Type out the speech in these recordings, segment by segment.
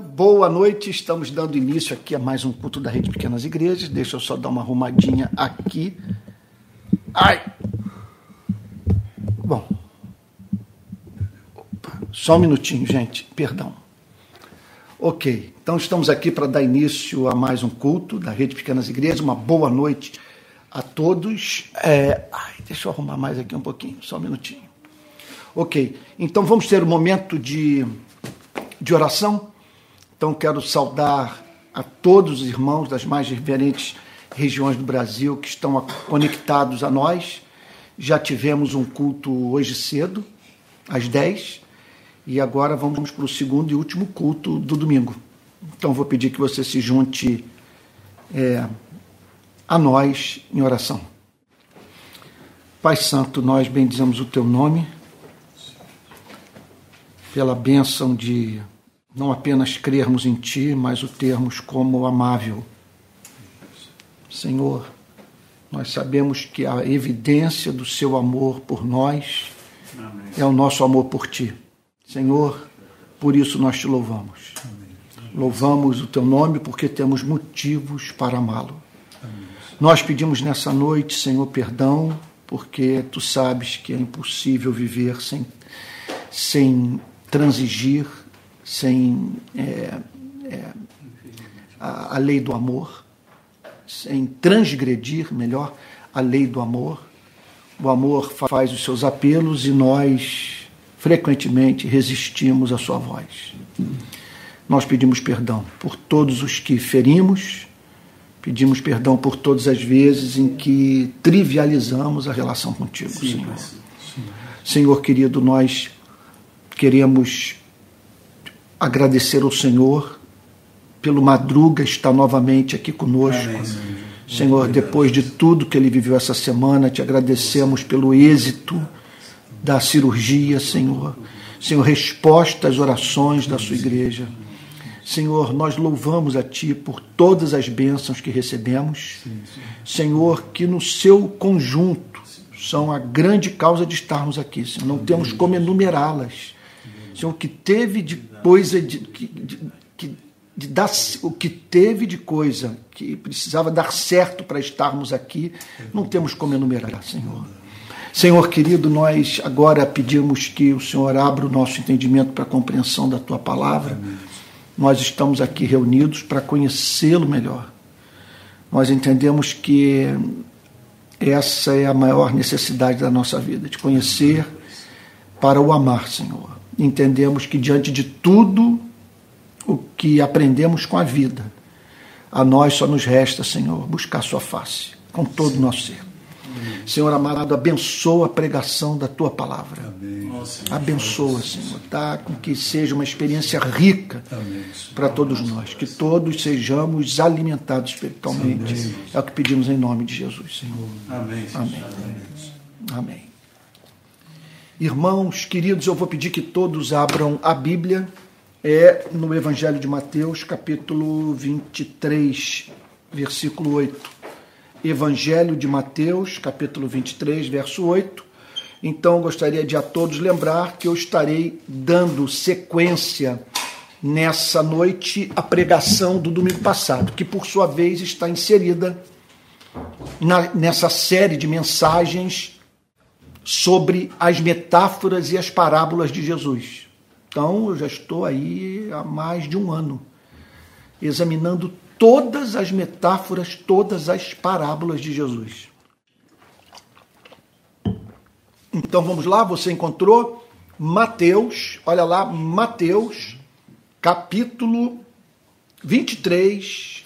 Boa noite, estamos dando início aqui a mais um culto da Rede Pequenas Igrejas. Deixa eu só dar uma arrumadinha aqui. Ai! Bom. Opa, só um minutinho, gente, perdão. Ok, então estamos aqui para dar início a mais um culto da Rede Pequenas Igrejas. Uma boa noite a todos. É... Ai, deixa eu arrumar mais aqui um pouquinho, só um minutinho. Ok, então vamos ter um momento de, de oração. Então quero saudar a todos os irmãos das mais diferentes regiões do Brasil que estão conectados a nós. Já tivemos um culto hoje cedo, às 10, e agora vamos para o segundo e último culto do domingo. Então vou pedir que você se junte é, a nós em oração. Pai Santo, nós bendizemos o teu nome pela bênção de não apenas crermos em Ti, mas o termos como amável. Senhor, nós sabemos que a evidência do Seu amor por nós Amém. é o nosso amor por Ti. Senhor, por isso nós te louvamos. Amém. Louvamos o Teu nome porque temos motivos para amá-lo. Nós pedimos nessa noite, Senhor, perdão, porque Tu sabes que é impossível viver sem, sem transigir sem é, é, a, a lei do amor, sem transgredir, melhor, a lei do amor. O amor faz os seus apelos e nós frequentemente resistimos à sua voz. Nós pedimos perdão por todos os que ferimos, pedimos perdão por todas as vezes em que trivializamos a relação contigo, sim, Senhor. Sim. Senhor querido, nós queremos agradecer ao Senhor pelo Madruga estar novamente aqui conosco. Amém. Senhor, depois de tudo que ele viveu essa semana, te agradecemos pelo êxito da cirurgia, Senhor. Senhor, resposta às orações da sua igreja. Senhor, nós louvamos a Ti por todas as bênçãos que recebemos. Senhor, que no seu conjunto são a grande causa de estarmos aqui. Senhor. Não temos como enumerá-las. Senhor, o que teve de coisa de, de, de, de dar, o que teve de coisa que precisava dar certo para estarmos aqui, não temos como enumerar, Senhor. Senhor querido, nós agora pedimos que o Senhor abra o nosso entendimento para a compreensão da tua palavra. Nós estamos aqui reunidos para conhecê-lo melhor. Nós entendemos que essa é a maior necessidade da nossa vida, de conhecer para o amar, Senhor entendemos que diante de tudo o que aprendemos com a vida, a nós só nos resta, Senhor, buscar Sua face com todo o nosso ser. Senhor amado, abençoa a pregação da tua palavra. Amém. Abençoa, Senhor, tá? Com que seja uma experiência rica para todos nós. Que todos sejamos alimentados espiritualmente. Amém. É o que pedimos em nome de Jesus, Senhor. Amém. Amém. Amém. Irmãos queridos, eu vou pedir que todos abram a Bíblia, é no Evangelho de Mateus, capítulo 23, versículo 8. Evangelho de Mateus, capítulo 23, verso 8. Então, gostaria de a todos lembrar que eu estarei dando sequência nessa noite à pregação do domingo passado, que por sua vez está inserida na, nessa série de mensagens sobre as metáforas e as parábolas de Jesus. Então, eu já estou aí há mais de um ano examinando todas as metáforas, todas as parábolas de Jesus. Então vamos lá, você encontrou Mateus, olha lá, Mateus, capítulo 23,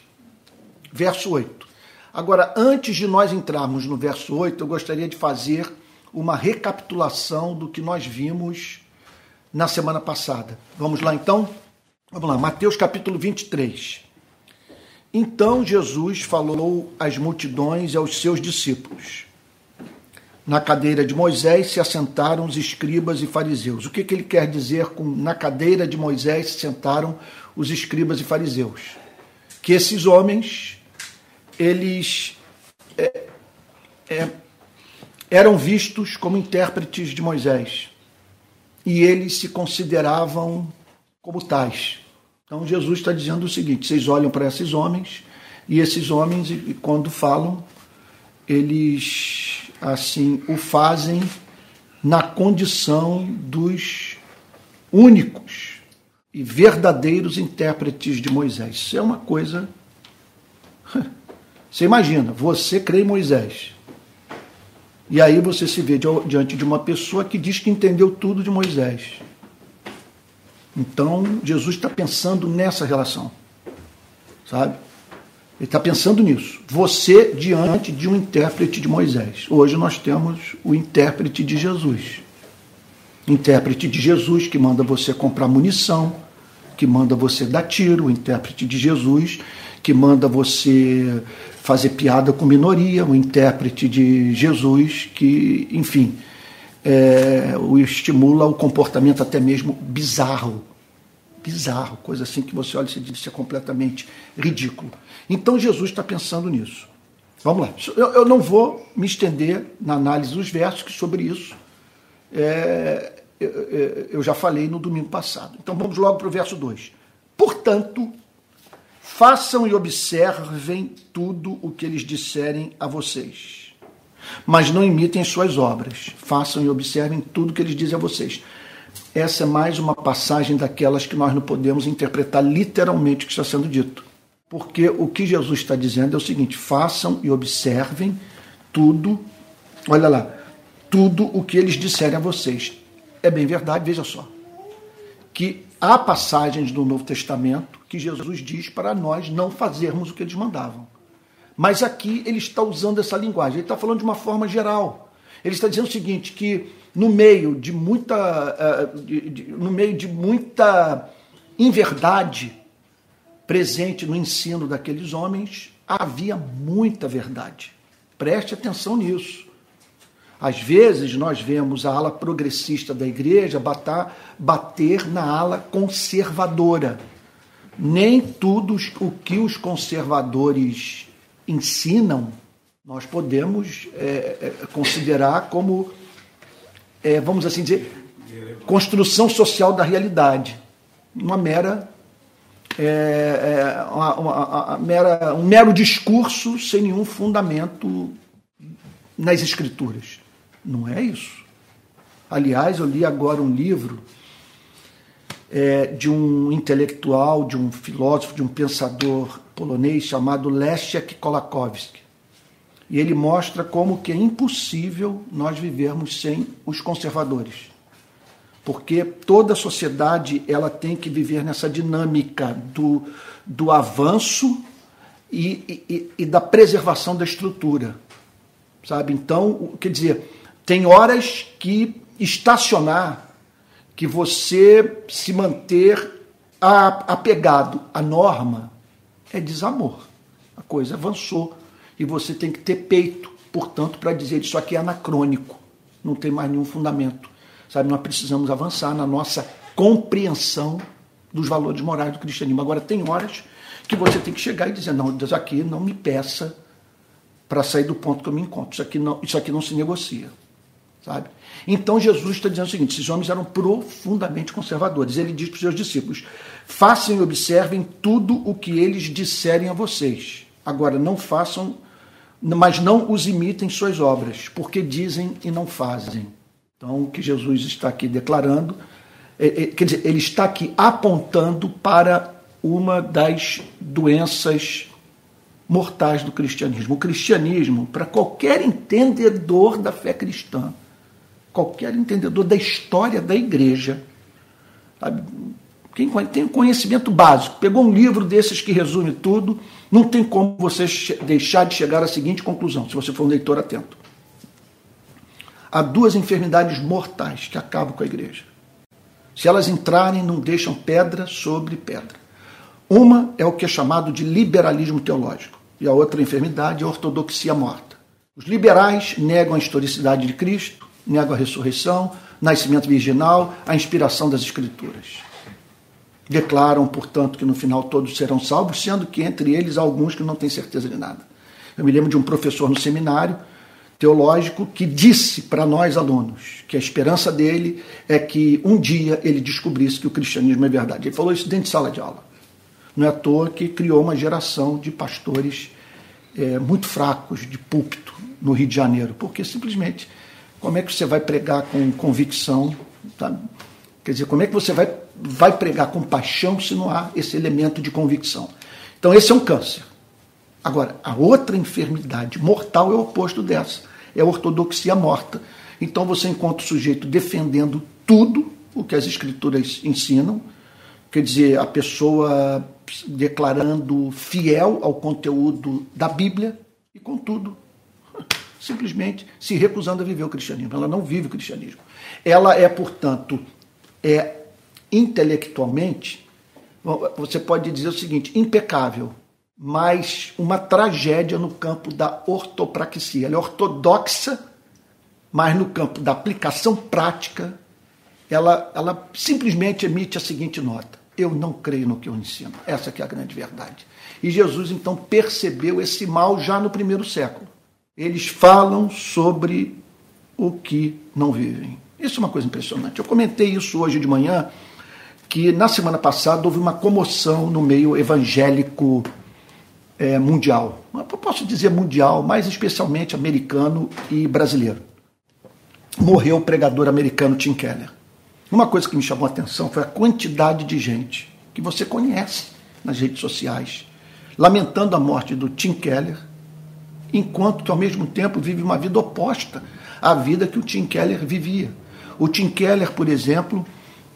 verso 8. Agora, antes de nós entrarmos no verso 8, eu gostaria de fazer uma recapitulação do que nós vimos na semana passada. Vamos lá então? Vamos lá, Mateus capítulo 23. Então Jesus falou às multidões e aos seus discípulos. Na cadeira de Moisés se assentaram os escribas e fariseus. O que, que ele quer dizer com na cadeira de Moisés se sentaram os escribas e fariseus? Que esses homens, eles é, é, eram vistos como intérpretes de Moisés e eles se consideravam como tais. Então Jesus está dizendo o seguinte: vocês olham para esses homens e esses homens, quando falam, eles assim o fazem na condição dos únicos e verdadeiros intérpretes de Moisés. Isso é uma coisa. Você imagina, você crê em Moisés. E aí você se vê diante de uma pessoa que diz que entendeu tudo de Moisés. Então, Jesus está pensando nessa relação, sabe? Ele está pensando nisso. Você diante de um intérprete de Moisés. Hoje nós temos o intérprete de Jesus. Intérprete de Jesus que manda você comprar munição, que manda você dar tiro, o intérprete de Jesus que manda você fazer piada com minoria, o intérprete de Jesus que, enfim, é, o estimula o comportamento até mesmo bizarro. Bizarro, coisa assim que você olha e se diz isso é completamente ridículo. Então Jesus está pensando nisso. Vamos lá. Eu, eu, não vou me estender na análise dos versos, que sobre isso é, eu, eu já falei no domingo passado. Então vamos logo para o verso 2. Portanto, façam e observem tudo o que eles disserem a vocês mas não imitem suas obras. Façam e observem tudo que eles dizem a vocês. Essa é mais uma passagem daquelas que nós não podemos interpretar literalmente o que está sendo dito. Porque o que Jesus está dizendo é o seguinte: façam e observem tudo, olha lá, tudo o que eles disserem a vocês. É bem verdade, veja só, que há passagens do Novo Testamento que Jesus diz para nós não fazermos o que eles mandavam. Mas aqui ele está usando essa linguagem, ele está falando de uma forma geral. Ele está dizendo o seguinte: que no meio de muita, uh, no meio de muita inverdade presente no ensino daqueles homens, havia muita verdade. Preste atenção nisso. Às vezes nós vemos a ala progressista da igreja bater, bater na ala conservadora. Nem tudo o que os conservadores ensinam, nós podemos é, é, considerar como, é, vamos assim dizer, construção social da realidade. Uma mera, é, é, uma, uma, uma mera, um mero discurso sem nenhum fundamento nas escrituras. Não é isso. Aliás, eu li agora um livro é, de um intelectual, de um filósofo, de um pensador polonês chamado Leszek Kolakowski. E ele mostra como que é impossível nós vivermos sem os conservadores. Porque toda sociedade ela tem que viver nessa dinâmica do, do avanço e, e, e da preservação da estrutura. Sabe? Então, quer dizer, tem horas que estacionar que você se manter apegado à norma é desamor. A coisa avançou e você tem que ter peito, portanto, para dizer isso aqui é anacrônico, não tem mais nenhum fundamento. Sabe, nós precisamos avançar na nossa compreensão dos valores morais do cristianismo. Agora tem horas que você tem que chegar e dizer não, Deus aqui não me peça para sair do ponto que eu me encontro. Isso aqui não, isso aqui não se negocia sabe? Então Jesus está dizendo o seguinte: esses homens eram profundamente conservadores. Ele diz para os seus discípulos: façam e observem tudo o que eles disserem a vocês. Agora, não façam, mas não os imitem suas obras, porque dizem e não fazem. Então, o que Jesus está aqui declarando, é, é, quer dizer, ele está aqui apontando para uma das doenças mortais do cristianismo. O cristianismo, para qualquer entendedor da fé cristã, qualquer entendedor da história da igreja, sabe? quem tem conhecimento básico, pegou um livro desses que resume tudo, não tem como você deixar de chegar à seguinte conclusão, se você for um leitor atento. Há duas enfermidades mortais que acabam com a igreja. Se elas entrarem, não deixam pedra sobre pedra. Uma é o que é chamado de liberalismo teológico, e a outra enfermidade é a ortodoxia morta. Os liberais negam a historicidade de Cristo, negam a ressurreição, nascimento virginal, a inspiração das Escrituras. Declaram, portanto, que no final todos serão salvos, sendo que entre eles há alguns que não têm certeza de nada. Eu me lembro de um professor no seminário teológico que disse para nós alunos que a esperança dele é que um dia ele descobrisse que o cristianismo é verdade. Ele falou isso dentro de sala de aula. Não é à toa que criou uma geração de pastores é, muito fracos de púlpito no Rio de Janeiro, porque simplesmente como é que você vai pregar com convicção? Sabe? Quer dizer, como é que você vai, vai pregar com paixão se não há esse elemento de convicção? Então, esse é um câncer. Agora, a outra enfermidade mortal é o oposto dessa, é a ortodoxia morta. Então, você encontra o sujeito defendendo tudo o que as escrituras ensinam, quer dizer, a pessoa declarando fiel ao conteúdo da Bíblia e, contudo, simplesmente se recusando a viver o cristianismo. Ela não vive o cristianismo. Ela é, portanto, é intelectualmente, você pode dizer o seguinte, impecável, mas uma tragédia no campo da ortopraxia. Ela é ortodoxa, mas no campo da aplicação prática, ela, ela simplesmente emite a seguinte nota: eu não creio no que eu ensino. Essa que é a grande verdade. E Jesus então percebeu esse mal já no primeiro século. Eles falam sobre o que não vivem. Isso é uma coisa impressionante. Eu comentei isso hoje de manhã, que na semana passada houve uma comoção no meio evangélico é, mundial. Eu posso dizer mundial, mas especialmente americano e brasileiro. Morreu o pregador americano Tim Keller. Uma coisa que me chamou a atenção foi a quantidade de gente que você conhece nas redes sociais lamentando a morte do Tim Keller, enquanto que ao mesmo tempo vive uma vida oposta à vida que o Tim Keller vivia. O Tim Keller, por exemplo,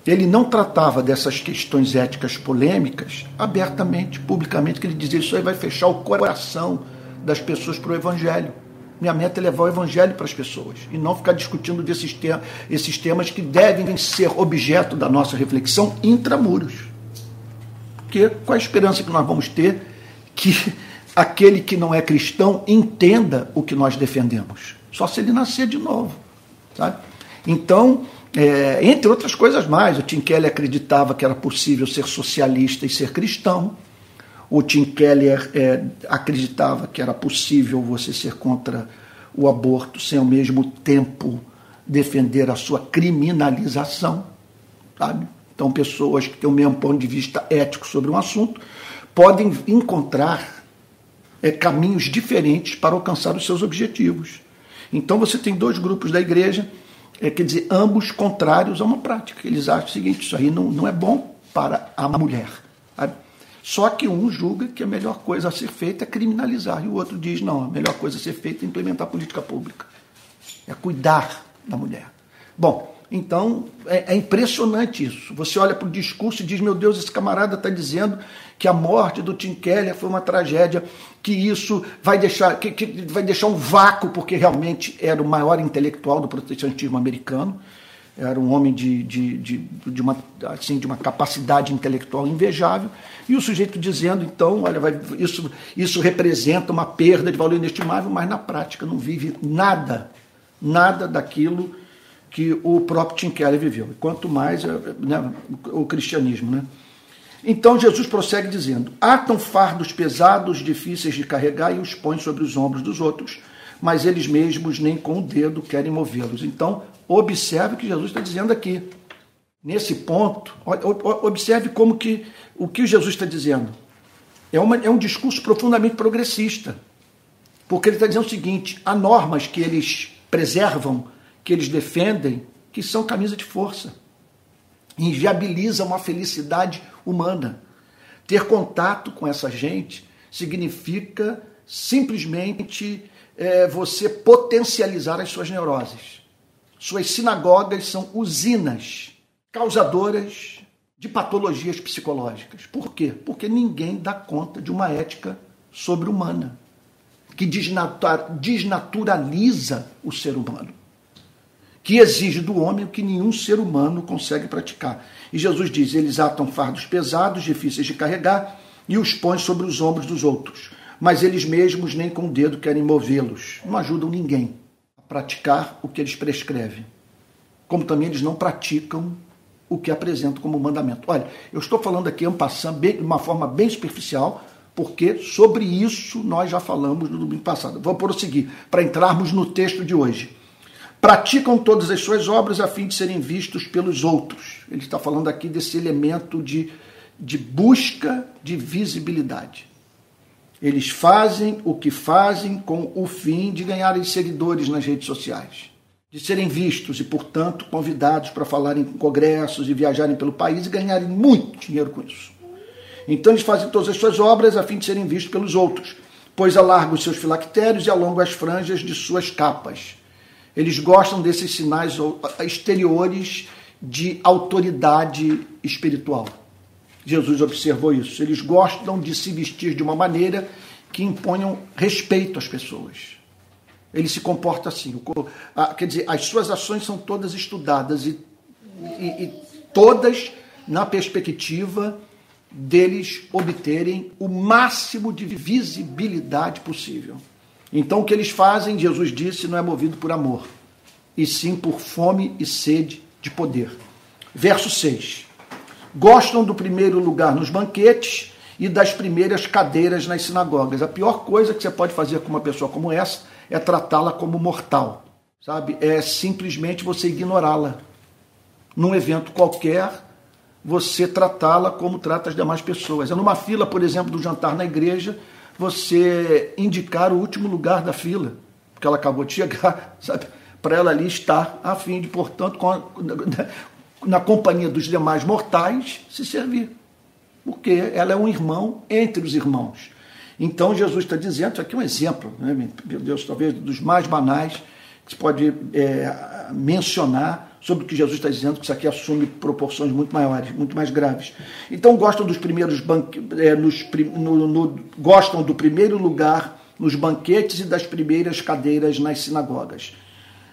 ele não tratava dessas questões éticas polêmicas abertamente, publicamente, que ele dizia isso aí vai fechar o coração das pessoas para o evangelho. Minha meta é levar o evangelho para as pessoas e não ficar discutindo desses temas, esses temas que devem ser objeto da nossa reflexão intramuros. Porque qual a esperança que nós vamos ter que aquele que não é cristão entenda o que nós defendemos? Só se ele nascer de novo, sabe? Então, é, entre outras coisas mais, o Tim Keller acreditava que era possível ser socialista e ser cristão. O Tim Keller é, acreditava que era possível você ser contra o aborto sem ao mesmo tempo defender a sua criminalização, sabe? Então, pessoas que têm o mesmo ponto de vista ético sobre um assunto podem encontrar é, caminhos diferentes para alcançar os seus objetivos. Então, você tem dois grupos da igreja é, quer dizer, ambos contrários a uma prática. Eles acham o seguinte: isso aí não, não é bom para a mulher. Sabe? Só que um julga que a melhor coisa a ser feita é criminalizar, e o outro diz: não, a melhor coisa a ser feita é implementar política pública, é cuidar da mulher. Bom, então é, é impressionante isso. Você olha para o discurso e diz: meu Deus, esse camarada está dizendo que a morte do Tim Keller foi uma tragédia, que isso vai deixar, que, que vai deixar um vácuo, porque realmente era o maior intelectual do protestantismo americano, era um homem de, de, de, de, uma, assim, de uma capacidade intelectual invejável, e o sujeito dizendo, então, olha, vai, isso, isso representa uma perda de valor inestimável, mas na prática não vive nada, nada daquilo que o próprio Tim Keller viveu. Quanto mais né, o cristianismo, né? Então Jesus prossegue dizendo: Atam fardos pesados, difíceis de carregar e os põem sobre os ombros dos outros, mas eles mesmos nem com o dedo querem movê-los. Então, observe o que Jesus está dizendo aqui. Nesse ponto, observe como que o que Jesus está dizendo. É, uma, é um discurso profundamente progressista. Porque ele está dizendo o seguinte: há normas que eles preservam, que eles defendem, que são camisa de força. Inviabilizam a felicidade humana. Ter contato com essa gente significa simplesmente é, você potencializar as suas neuroses. Suas sinagogas são usinas causadoras de patologias psicológicas. Por quê? Porque ninguém dá conta de uma ética sobre-humana que desnaturaliza o ser humano que exige do homem o que nenhum ser humano consegue praticar. E Jesus diz: eles atam fardos pesados, difíceis de carregar, e os põem sobre os ombros dos outros. Mas eles mesmos nem com o dedo querem movê-los. Não ajudam ninguém a praticar o que eles prescrevem. Como também eles não praticam o que apresentam como mandamento. Olha, eu estou falando aqui de uma forma bem superficial, porque sobre isso nós já falamos no domingo passado. Vou prosseguir para entrarmos no texto de hoje praticam todas as suas obras a fim de serem vistos pelos outros. Ele está falando aqui desse elemento de, de busca de visibilidade. Eles fazem o que fazem com o fim de ganharem seguidores nas redes sociais, de serem vistos e, portanto, convidados para falar em congressos e viajarem pelo país e ganharem muito dinheiro com isso. Então eles fazem todas as suas obras a fim de serem vistos pelos outros, pois alargam os seus filactérios e alongam as franjas de suas capas. Eles gostam desses sinais exteriores de autoridade espiritual. Jesus observou isso. Eles gostam de se vestir de uma maneira que imponham respeito às pessoas. Ele se comporta assim. Quer dizer, as suas ações são todas estudadas e, e, e todas na perspectiva deles obterem o máximo de visibilidade possível. Então, o que eles fazem, Jesus disse, não é movido por amor, e sim por fome e sede de poder. Verso 6. Gostam do primeiro lugar nos banquetes e das primeiras cadeiras nas sinagogas. A pior coisa que você pode fazer com uma pessoa como essa é tratá-la como mortal, sabe? É simplesmente você ignorá-la. Num evento qualquer, você tratá-la como trata as demais pessoas. É numa fila, por exemplo, do jantar na igreja, você indicar o último lugar da fila, porque ela acabou de chegar, sabe? Para ela ali estar a fim de, portanto, a, na companhia dos demais mortais, se servir. Porque ela é um irmão entre os irmãos. Então Jesus está dizendo, aqui é um exemplo, né, meu Deus, talvez dos mais banais que se pode é, mencionar sobre o que Jesus está dizendo, que isso aqui assume proporções muito maiores, muito mais graves. Então gostam dos primeiros banque, é, nos, no, no, gostam do primeiro lugar nos banquetes e das primeiras cadeiras nas sinagogas.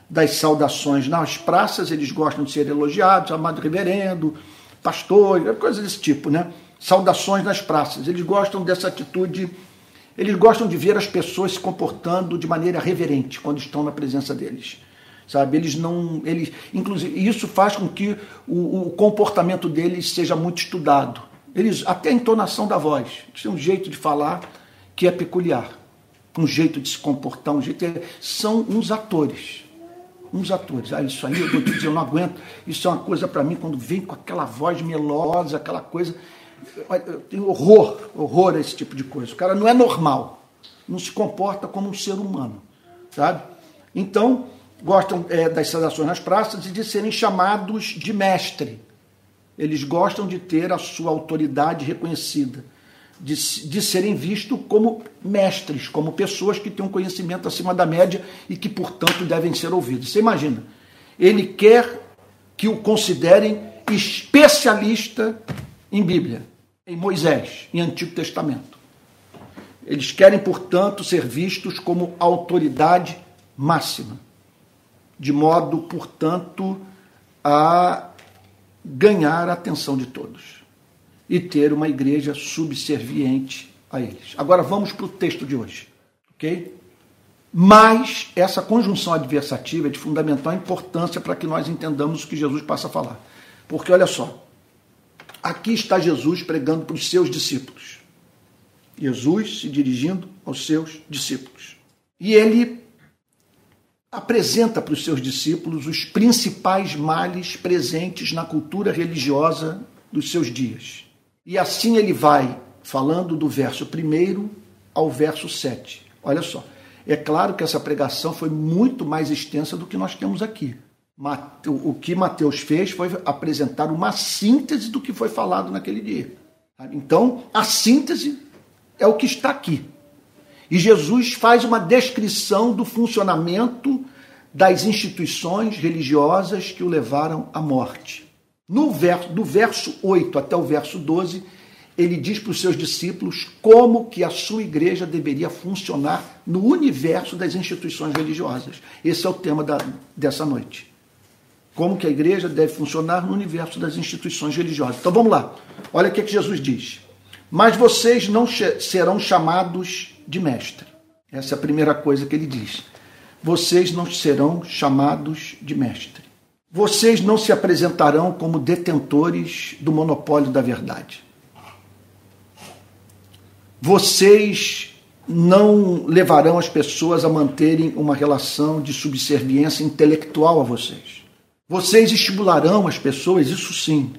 Das saudações nas praças, eles gostam de ser elogiados, amado reverendo, pastor, coisas desse tipo, né? Saudações nas praças. Eles gostam dessa atitude, eles gostam de ver as pessoas se comportando de maneira reverente quando estão na presença deles sabe? Eles não, eles, inclusive, isso faz com que o, o, comportamento deles seja muito estudado. Eles, até a entonação da voz, eles têm um jeito de falar que é peculiar, um jeito de se comportar, um jeito, é, são uns atores, uns atores. Ah, isso aí eu vou te dizer, eu não aguento. Isso é uma coisa para mim quando vem com aquela voz melosa, aquela coisa, eu tenho horror, horror a esse tipo de coisa. O cara não é normal, não se comporta como um ser humano, sabe? Então, gostam é, das saudações nas praças e de serem chamados de mestre. Eles gostam de ter a sua autoridade reconhecida, de, de serem vistos como mestres, como pessoas que têm um conhecimento acima da média e que, portanto, devem ser ouvidos. Você imagina, ele quer que o considerem especialista em Bíblia, em Moisés, em Antigo Testamento. Eles querem, portanto, ser vistos como autoridade máxima de modo, portanto, a ganhar a atenção de todos e ter uma igreja subserviente a eles. Agora vamos para o texto de hoje, ok? Mas essa conjunção adversativa é de fundamental importância para que nós entendamos o que Jesus passa a falar. Porque olha só, aqui está Jesus pregando para os seus discípulos. Jesus se dirigindo aos seus discípulos. E ele apresenta para os seus discípulos os principais males presentes na cultura religiosa dos seus dias. E assim ele vai falando do verso 1 ao verso 7. Olha só, é claro que essa pregação foi muito mais extensa do que nós temos aqui. O que Mateus fez foi apresentar uma síntese do que foi falado naquele dia. Então, a síntese é o que está aqui. E Jesus faz uma descrição do funcionamento das instituições religiosas que o levaram à morte. No verso, do verso 8 até o verso 12, ele diz para os seus discípulos como que a sua igreja deveria funcionar no universo das instituições religiosas. Esse é o tema da, dessa noite. Como que a igreja deve funcionar no universo das instituições religiosas. Então vamos lá. Olha o que, é que Jesus diz. Mas vocês não serão chamados de mestre. Essa é a primeira coisa que ele diz. Vocês não serão chamados de mestre. Vocês não se apresentarão como detentores do monopólio da verdade. Vocês não levarão as pessoas a manterem uma relação de subserviência intelectual a vocês. Vocês estimularão as pessoas, isso sim,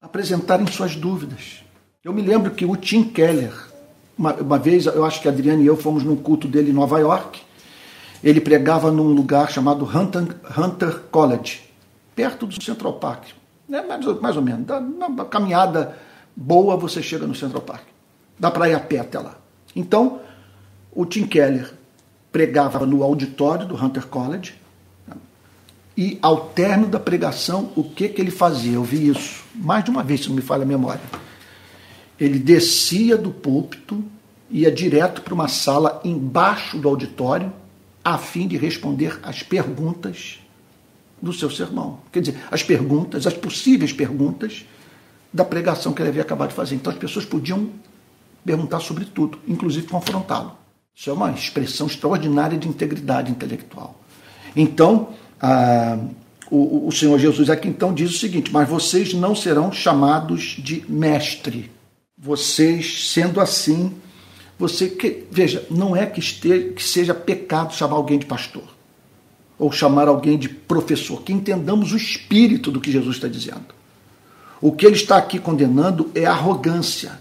a apresentarem suas dúvidas Eu me lembro que o Tim Keller, uma, uma vez, eu acho que a e eu fomos num culto dele em Nova York, ele pregava num lugar chamado Hunter, Hunter College, perto do Central Park. Né? Mais, mais ou menos. Dá uma caminhada boa, você chega no Central Park. Dá para ir a pé até lá. Então, o Tim Keller pregava no auditório do Hunter College. E ao término da pregação, o que, que ele fazia? Eu vi isso mais de uma vez, se não me falha a memória. Ele descia do púlpito, ia direto para uma sala embaixo do auditório, a fim de responder as perguntas do seu sermão. Quer dizer, as perguntas, as possíveis perguntas da pregação que ele havia acabado de fazer. Então as pessoas podiam perguntar sobre tudo, inclusive confrontá-lo. Isso é uma expressão extraordinária de integridade intelectual. Então, a, o, o Senhor Jesus aqui então diz o seguinte: Mas vocês não serão chamados de mestre. Vocês, sendo assim, você que veja, não é que, esteja, que seja pecado chamar alguém de pastor ou chamar alguém de professor, que entendamos o espírito do que Jesus está dizendo. O que ele está aqui condenando é arrogância.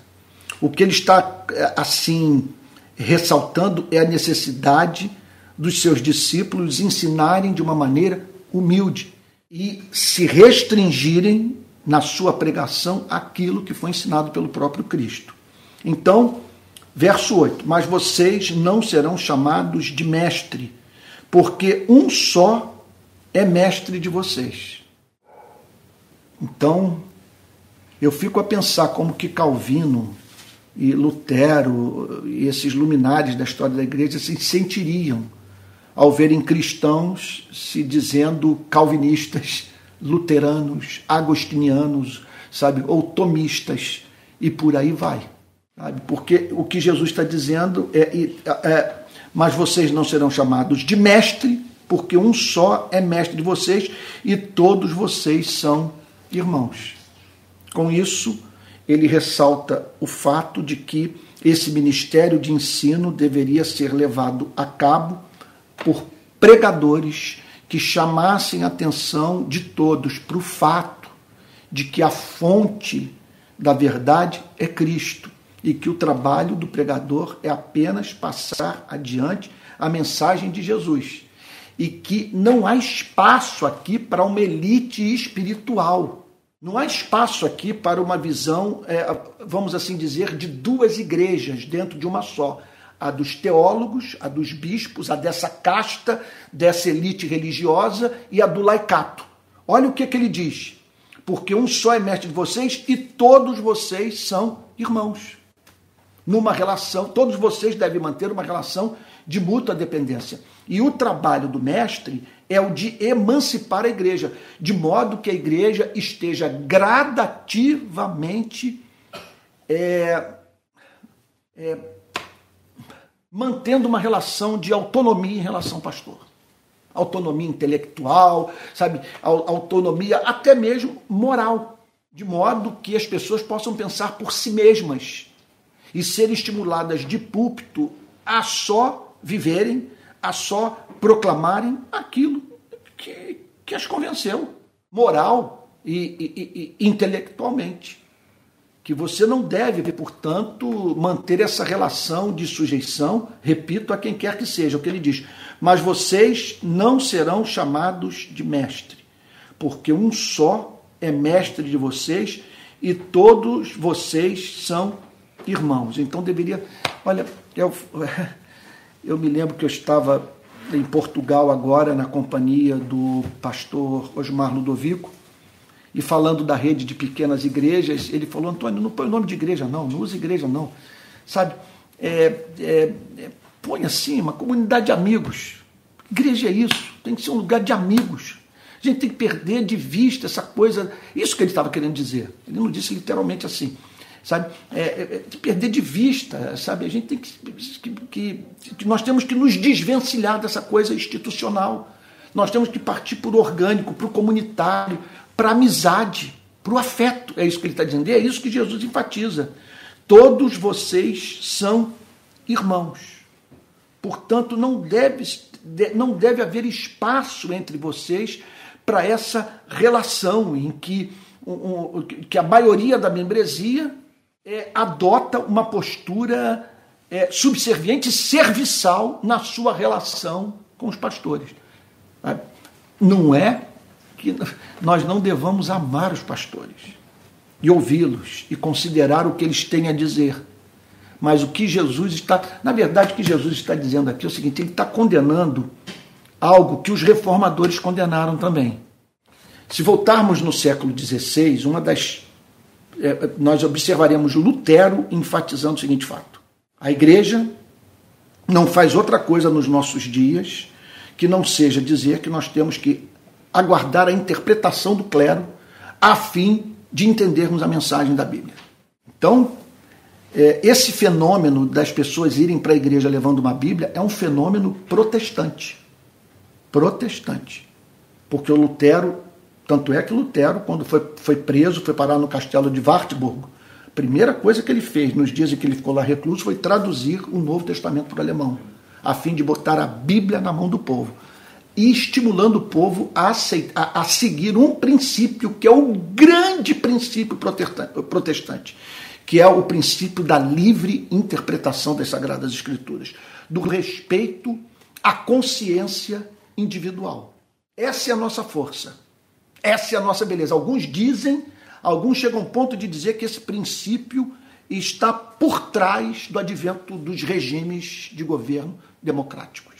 O que ele está é, assim ressaltando é a necessidade dos seus discípulos ensinarem de uma maneira humilde e se restringirem na sua pregação aquilo que foi ensinado pelo próprio Cristo. Então, verso 8: Mas vocês não serão chamados de mestre, porque um só é mestre de vocês. Então, eu fico a pensar como que Calvino e Lutero e esses luminares da história da igreja se sentiriam ao verem cristãos se dizendo calvinistas, luteranos, agostinianos, sabe, ou tomistas e por aí vai, sabe? Porque o que Jesus está dizendo é, é, mas vocês não serão chamados de mestre, porque um só é mestre de vocês e todos vocês são irmãos. Com isso, ele ressalta o fato de que esse ministério de ensino deveria ser levado a cabo por pregadores que chamassem a atenção de todos para o fato de que a fonte da verdade é Cristo e que o trabalho do pregador é apenas passar adiante a mensagem de Jesus e que não há espaço aqui para uma elite espiritual não há espaço aqui para uma visão, é, vamos assim dizer, de duas igrejas dentro de uma só. A dos teólogos, a dos bispos, a dessa casta, dessa elite religiosa e a do laicato. Olha o que, que ele diz. Porque um só é mestre de vocês e todos vocês são irmãos. Numa relação, todos vocês devem manter uma relação de mútua dependência. E o trabalho do mestre é o de emancipar a igreja, de modo que a igreja esteja gradativamente é, é, mantendo uma relação de autonomia em relação ao pastor. Autonomia intelectual, sabe, autonomia até mesmo moral, de modo que as pessoas possam pensar por si mesmas e serem estimuladas de púlpito a só viverem a só proclamarem aquilo que, que as convenceu, moral e, e, e intelectualmente. Que você não deve, portanto, manter essa relação de sujeição, repito, a quem quer que seja, o que ele diz. Mas vocês não serão chamados de mestre, porque um só é mestre de vocês e todos vocês são irmãos. Então deveria. Olha, eu, Eu me lembro que eu estava em Portugal agora, na companhia do pastor Osmar Ludovico, e falando da rede de pequenas igrejas, ele falou: Antônio, não põe o nome de igreja, não, não usa igreja, não. Sabe, é, é, é, põe assim, uma comunidade de amigos. Igreja é isso, tem que ser um lugar de amigos. A gente tem que perder de vista essa coisa. Isso que ele estava querendo dizer. Ele não disse literalmente assim sabe? É, é, de perder de vista, sabe? A gente tem que, que, que, nós temos que nos desvencilhar dessa coisa institucional. Nós temos que partir para o orgânico, para o comunitário, para a amizade, para o afeto. É isso que ele está dizendo. E é isso que Jesus enfatiza. Todos vocês são irmãos. Portanto, não deve, não deve haver espaço entre vocês para essa relação em que, que a maioria da membresia é, adota uma postura é, subserviente, serviçal na sua relação com os pastores. Não é que nós não devamos amar os pastores e ouvi-los e considerar o que eles têm a dizer. Mas o que Jesus está, na verdade, o que Jesus está dizendo aqui é o seguinte: ele está condenando algo que os reformadores condenaram também. Se voltarmos no século XVI, uma das é, nós observaremos Lutero enfatizando o seguinte fato: a igreja não faz outra coisa nos nossos dias que não seja dizer que nós temos que aguardar a interpretação do clero a fim de entendermos a mensagem da Bíblia. Então, é, esse fenômeno das pessoas irem para a igreja levando uma Bíblia é um fenômeno protestante. Protestante. Porque o Lutero tanto é que Lutero, quando foi, foi preso, foi parar no castelo de Wartburg, a primeira coisa que ele fez nos dias em que ele ficou lá recluso foi traduzir o Novo Testamento para o alemão, a fim de botar a Bíblia na mão do povo. E estimulando o povo a, aceitar, a, a seguir um princípio que é o grande princípio protestante, que é o princípio da livre interpretação das Sagradas Escrituras, do respeito à consciência individual. Essa é a nossa força. Essa é a nossa beleza. Alguns dizem, alguns chegam ao ponto de dizer que esse princípio está por trás do advento dos regimes de governo democráticos.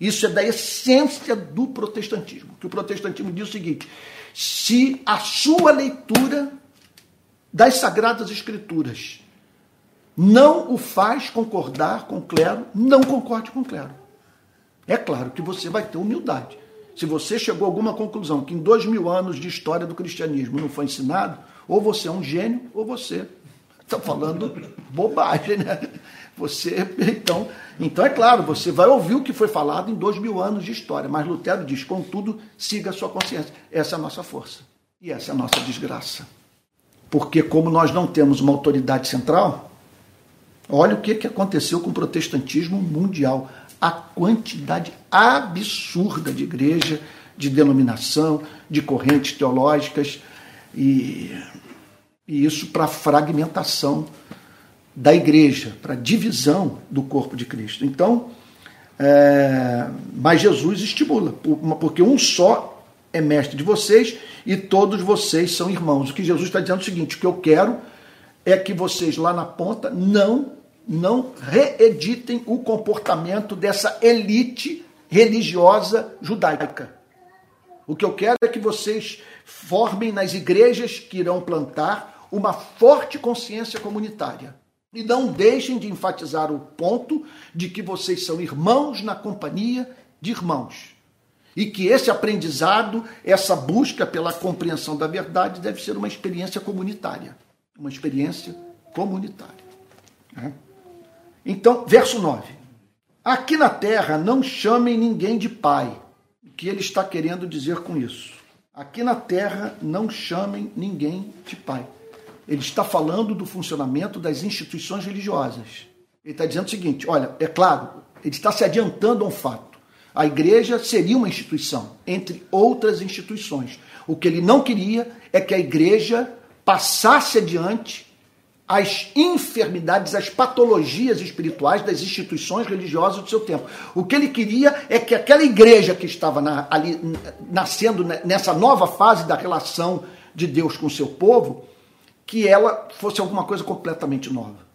Isso é da essência do protestantismo. Que o protestantismo diz o seguinte: se a sua leitura das sagradas escrituras não o faz concordar com o clero, não concorde com o clero. É claro que você vai ter humildade se você chegou a alguma conclusão que em dois mil anos de história do cristianismo não foi ensinado, ou você é um gênio, ou você está falando bobagem, né? Você, então, então é claro, você vai ouvir o que foi falado em dois mil anos de história, mas Lutero diz, contudo, siga a sua consciência. Essa é a nossa força e essa é a nossa desgraça. Porque como nós não temos uma autoridade central, olha o que, que aconteceu com o protestantismo mundial a quantidade absurda de igreja, de denominação, de correntes teológicas, e, e isso para fragmentação da igreja, para divisão do corpo de Cristo. Então, é, mas Jesus estimula, porque um só é mestre de vocês e todos vocês são irmãos. O que Jesus está dizendo é o seguinte: o que eu quero é que vocês lá na ponta não não reeditem o comportamento dessa elite religiosa judaica. O que eu quero é que vocês formem nas igrejas que irão plantar uma forte consciência comunitária. E não deixem de enfatizar o ponto de que vocês são irmãos na companhia de irmãos. E que esse aprendizado, essa busca pela compreensão da verdade deve ser uma experiência comunitária. Uma experiência comunitária. Né? Então, verso 9. Aqui na terra não chamem ninguém de pai. O que ele está querendo dizer com isso? Aqui na terra não chamem ninguém de pai. Ele está falando do funcionamento das instituições religiosas. Ele está dizendo o seguinte: olha, é claro, ele está se adiantando a um fato. A igreja seria uma instituição, entre outras instituições. O que ele não queria é que a igreja passasse adiante as enfermidades, as patologias espirituais das instituições religiosas do seu tempo. O que ele queria é que aquela igreja que estava na, ali nascendo nessa nova fase da relação de Deus com o seu povo, que ela fosse alguma coisa completamente nova.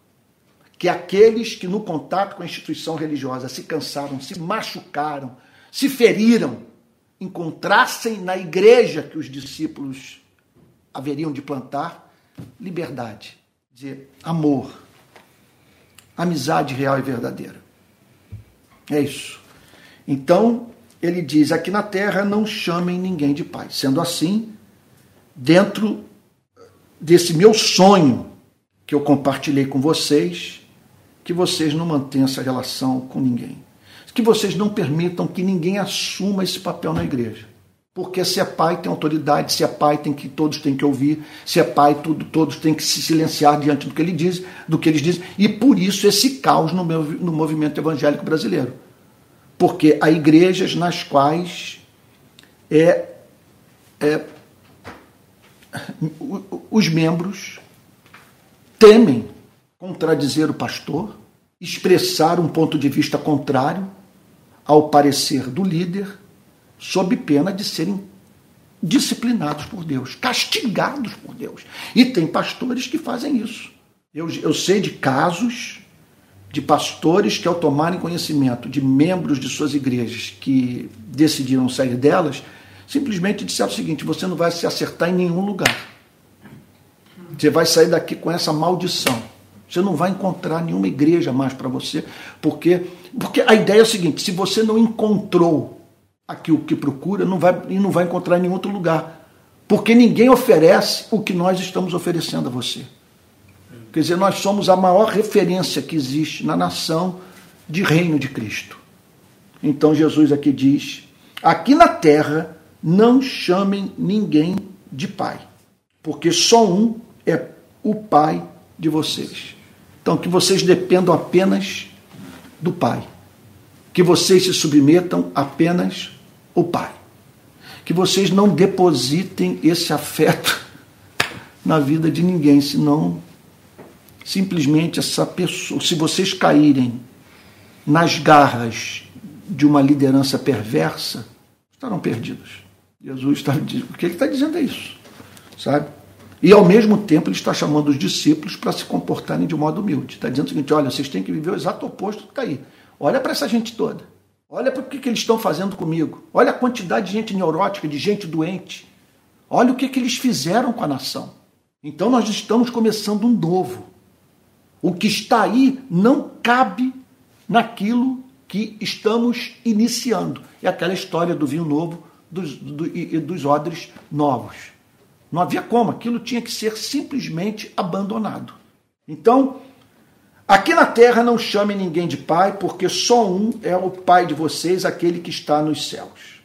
Que aqueles que no contato com a instituição religiosa se cansaram, se machucaram, se feriram, encontrassem na igreja que os discípulos haveriam de plantar liberdade dizer amor, amizade real e verdadeira. É isso. Então, ele diz: aqui na terra não chamem ninguém de pai. Sendo assim, dentro desse meu sonho que eu compartilhei com vocês, que vocês não mantenham essa relação com ninguém. Que vocês não permitam que ninguém assuma esse papel na igreja. Porque se é pai tem autoridade, se é pai tem que todos têm que ouvir, se é pai tudo, todos têm que se silenciar diante do que ele diz, do que eles dizem, e por isso esse caos no, meu, no movimento evangélico brasileiro. Porque há igrejas nas quais é, é os membros temem contradizer o pastor, expressar um ponto de vista contrário ao parecer do líder, sob pena de serem disciplinados por Deus, castigados por Deus. E tem pastores que fazem isso. Eu, eu sei de casos de pastores que, ao tomarem conhecimento de membros de suas igrejas que decidiram sair delas, simplesmente disseram o seguinte: você não vai se acertar em nenhum lugar. Você vai sair daqui com essa maldição. Você não vai encontrar nenhuma igreja mais para você, porque, porque a ideia é o seguinte: se você não encontrou aquilo que procura, não vai, e não vai encontrar em nenhum outro lugar. Porque ninguém oferece o que nós estamos oferecendo a você. Quer dizer, nós somos a maior referência que existe na nação de reino de Cristo. Então Jesus aqui diz: aqui na terra não chamem ninguém de pai, porque só um é o pai de vocês. Então, que vocês dependam apenas do pai, que vocês se submetam apenas ao pai, que vocês não depositem esse afeto na vida de ninguém, senão simplesmente essa pessoa, se vocês caírem nas garras de uma liderança perversa, estarão perdidos. Jesus está dizendo, o que ele está dizendo é isso, sabe? E ao mesmo tempo ele está chamando os discípulos para se comportarem de modo humilde. Está dizendo o seguinte: olha, vocês têm que viver o exato oposto do que está aí. Olha para essa gente toda. Olha para o que, que eles estão fazendo comigo. Olha a quantidade de gente neurótica, de gente doente. Olha o que, que eles fizeram com a nação. Então nós estamos começando um novo. O que está aí não cabe naquilo que estamos iniciando. É aquela história do vinho novo dos, do, e dos odres novos. Não havia como, aquilo tinha que ser simplesmente abandonado. Então, aqui na terra não chame ninguém de pai, porque só um é o pai de vocês, aquele que está nos céus.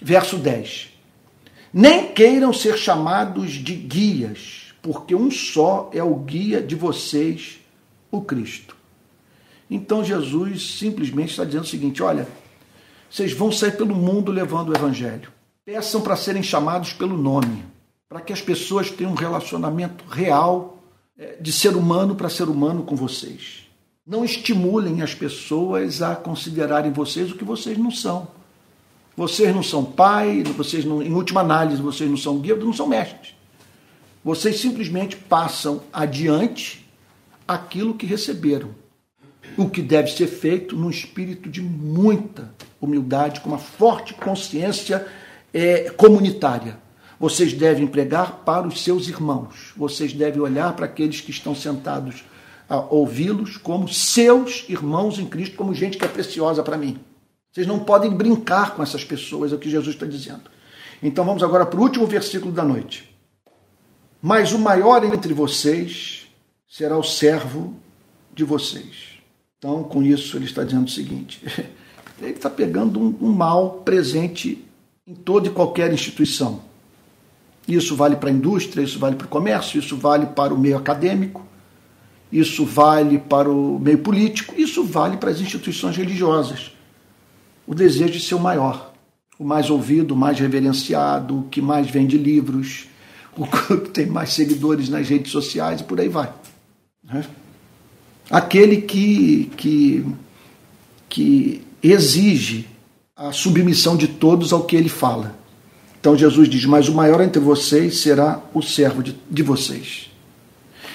Verso 10. Nem queiram ser chamados de guias, porque um só é o guia de vocês, o Cristo. Então Jesus simplesmente está dizendo o seguinte: olha, vocês vão sair pelo mundo levando o Evangelho. Peçam para serem chamados pelo nome, para que as pessoas tenham um relacionamento real é, de ser humano para ser humano com vocês. Não estimulem as pessoas a considerarem vocês o que vocês não são. Vocês não são pai, vocês não, em última análise, vocês não são guia, não são mestres. Vocês simplesmente passam adiante aquilo que receberam. O que deve ser feito num espírito de muita humildade, com uma forte consciência é, comunitária. Vocês devem pregar para os seus irmãos. Vocês devem olhar para aqueles que estão sentados a ouvi-los como seus irmãos em Cristo, como gente que é preciosa para mim. Vocês não podem brincar com essas pessoas, é o que Jesus está dizendo. Então vamos agora para o último versículo da noite. Mas o maior entre vocês será o servo de vocês. Então, com isso, ele está dizendo o seguinte: ele está pegando um, um mal presente em toda e qualquer instituição. Isso vale para a indústria, isso vale para o comércio, isso vale para o meio acadêmico, isso vale para o meio político, isso vale para as instituições religiosas. O desejo de ser o maior, o mais ouvido, o mais reverenciado, o que mais vende livros, o que tem mais seguidores nas redes sociais e por aí vai. Né? Aquele que, que, que exige a submissão de todos ao que ele fala. Então Jesus diz: Mas o maior entre vocês será o servo de, de vocês.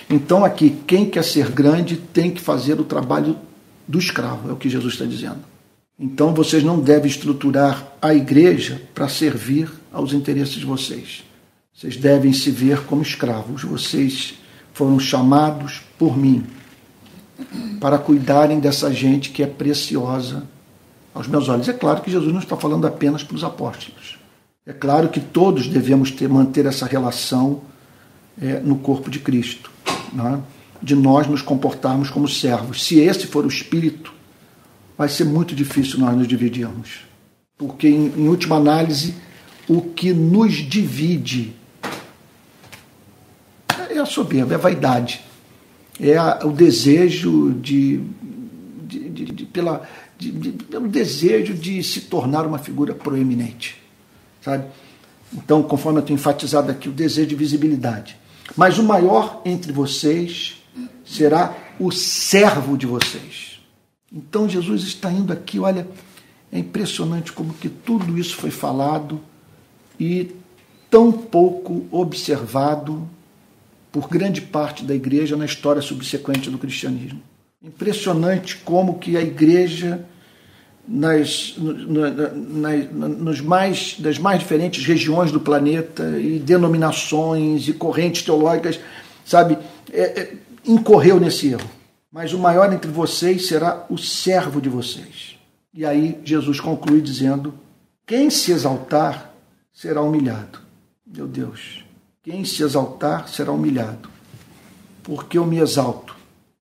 Então, aqui, quem quer ser grande tem que fazer o trabalho do escravo, é o que Jesus está dizendo. Então, vocês não devem estruturar a igreja para servir aos interesses de vocês. Vocês devem se ver como escravos. Vocês foram chamados por mim para cuidarem dessa gente que é preciosa aos meus olhos. É claro que Jesus não está falando apenas para os apóstolos. É claro que todos devemos ter, manter essa relação é, no corpo de Cristo, né? de nós nos comportarmos como servos. Se esse for o espírito, vai ser muito difícil nós nos dividirmos. Porque, em, em última análise, o que nos divide é a soberba, é a vaidade, é a, o desejo de, de, de, de pela pelo desejo de se tornar uma figura proeminente, sabe? Então, conforme eu tenho enfatizado aqui, o desejo de visibilidade. Mas o maior entre vocês será o servo de vocês. Então Jesus está indo aqui, olha, é impressionante como que tudo isso foi falado e tão pouco observado por grande parte da igreja na história subsequente do cristianismo. Impressionante como que a igreja nas, nas, nos mais, das mais diferentes regiões do planeta e denominações e correntes teológicas, sabe, é, é, incorreu nesse erro. Mas o maior entre vocês será o servo de vocês. E aí Jesus conclui dizendo: quem se exaltar será humilhado. Meu Deus, quem se exaltar será humilhado. Porque eu me exalto.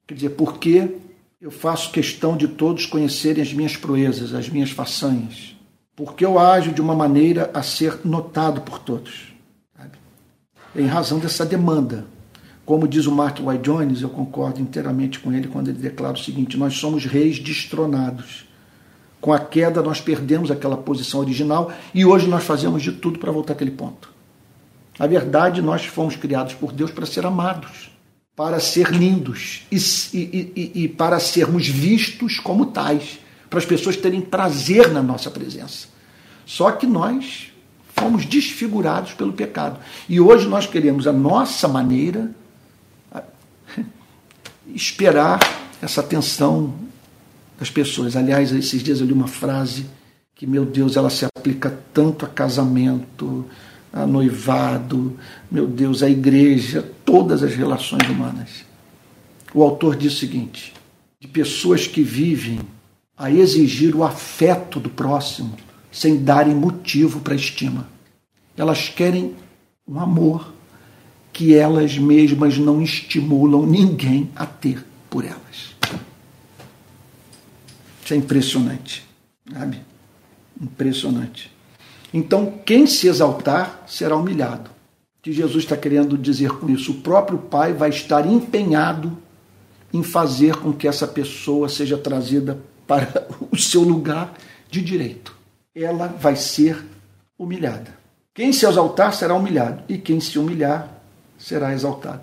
Quer dizer, porque eu faço questão de todos conhecerem as minhas proezas, as minhas façanhas, porque eu ajo de uma maneira a ser notado por todos. Sabe? Em razão dessa demanda. Como diz o Mark White Jones, eu concordo inteiramente com ele quando ele declara o seguinte: nós somos reis destronados. Com a queda, nós perdemos aquela posição original e hoje nós fazemos de tudo para voltar àquele ponto. Na verdade, nós fomos criados por Deus para ser amados para ser lindos e, e, e, e, para sermos vistos como tais, para as pessoas terem prazer na nossa presença. Só que nós fomos desfigurados pelo pecado. E hoje nós queremos a nossa maneira esperar essa atenção das pessoas. Aliás, esses dias eu li uma frase que, meu Deus, ela se aplica tanto a casamento, a noivado, meu Deus, a igreja, todas as relações humanas. O autor diz o seguinte: de pessoas que vivem a exigir o afeto do próximo sem darem motivo para estima. Elas querem um amor que elas mesmas não estimulam ninguém a ter por elas. Isso é impressionante, sabe? Impressionante. Então, quem se exaltar será humilhado. O que Jesus está querendo dizer com isso? O próprio Pai vai estar empenhado em fazer com que essa pessoa seja trazida para o seu lugar de direito. Ela vai ser humilhada. Quem se exaltar será humilhado, e quem se humilhar será exaltado.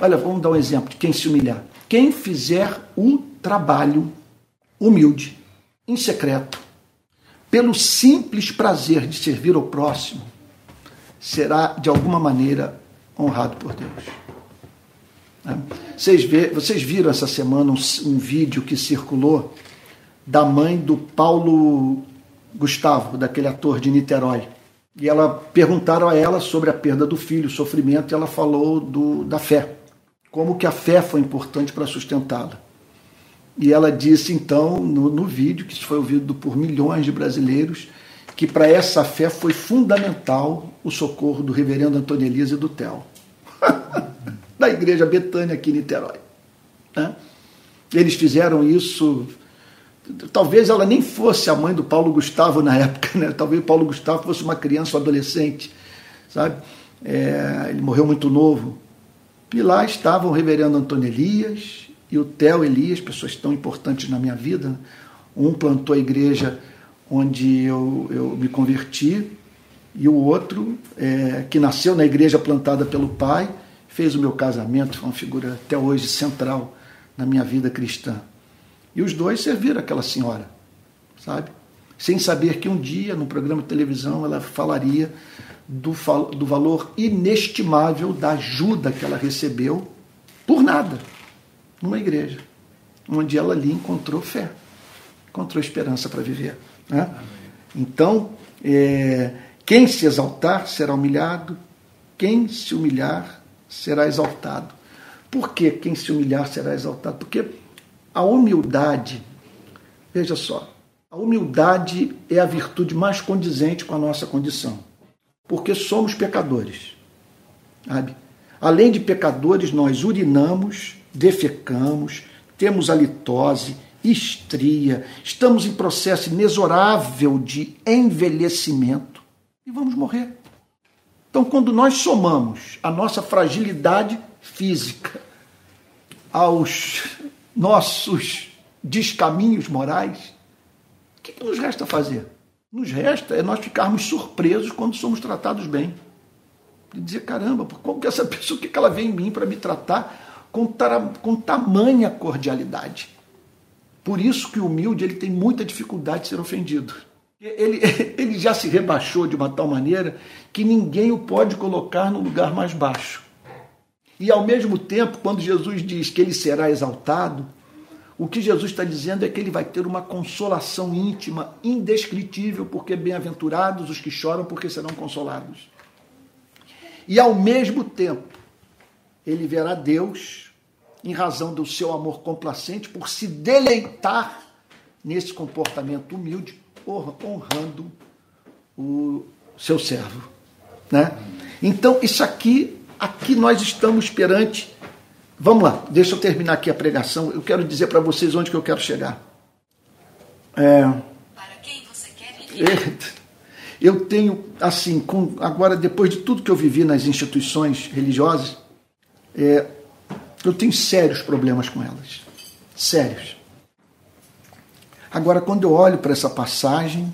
Olha, vamos dar um exemplo de quem se humilhar. Quem fizer o trabalho humilde, em secreto, pelo simples prazer de servir ao próximo, será de alguma maneira honrado por Deus. Né? Vocês, vê, vocês viram essa semana um, um, vídeo que circulou da mãe do Paulo Gustavo, daquele ator de Niterói. E ela perguntaram a ela sobre a perda do filho, o sofrimento, e ela falou do, da fé. Como que a fé foi importante para sustentá-la. E ela disse então no, no vídeo, que isso foi ouvido por milhões de brasileiros, que para essa fé foi fundamental o socorro do reverendo Antônio Elisa e do Tel, da igreja Betânia aqui em Niterói. Né? Eles fizeram isso. Talvez ela nem fosse a mãe do Paulo Gustavo na época, né? talvez o Paulo Gustavo fosse uma criança ou adolescente, sabe? É, ele morreu muito novo. E lá estavam o reverendo Antônio Elias e o Theo Elias, pessoas tão importantes na minha vida. Um plantou a igreja onde eu, eu me converti, e o outro, é, que nasceu na igreja plantada pelo pai, fez o meu casamento, foi uma figura até hoje central na minha vida cristã. E os dois serviram aquela senhora, sabe? Sem saber que um dia, no programa de televisão, ela falaria do, do valor inestimável da ajuda que ela recebeu por nada numa igreja, onde ela ali encontrou fé, encontrou esperança para viver. Né? Então, é, quem se exaltar será humilhado, quem se humilhar será exaltado. Por que quem se humilhar será exaltado? Porque a humildade, veja só, a humildade é a virtude mais condizente com a nossa condição. Porque somos pecadores. Sabe? Além de pecadores, nós urinamos, defecamos, temos halitose, estria, estamos em processo inexorável de envelhecimento e vamos morrer. Então, quando nós somamos a nossa fragilidade física aos nossos descaminhos morais, o que, que nos resta fazer? Nos resta é nós ficarmos surpresos quando somos tratados bem. E dizer, caramba, como que essa pessoa, o que ela vê em mim para me tratar com, com tamanha cordialidade. Por isso que o humilde ele tem muita dificuldade de ser ofendido. Ele, ele já se rebaixou de uma tal maneira que ninguém o pode colocar no lugar mais baixo. E ao mesmo tempo, quando Jesus diz que ele será exaltado, o que Jesus está dizendo é que ele vai ter uma consolação íntima, indescritível, porque bem-aventurados os que choram, porque serão consolados. E ao mesmo tempo, ele verá Deus, em razão do seu amor complacente, por se deleitar nesse comportamento humilde, honrando o seu servo. Né? Então, isso aqui, aqui nós estamos perante Vamos lá, deixa eu terminar aqui a pregação. Eu quero dizer para vocês onde que eu quero chegar. É, para quem você quer ir? Eu tenho, assim, com, agora depois de tudo que eu vivi nas instituições religiosas, é, eu tenho sérios problemas com elas. Sérios. Agora, quando eu olho para essa passagem,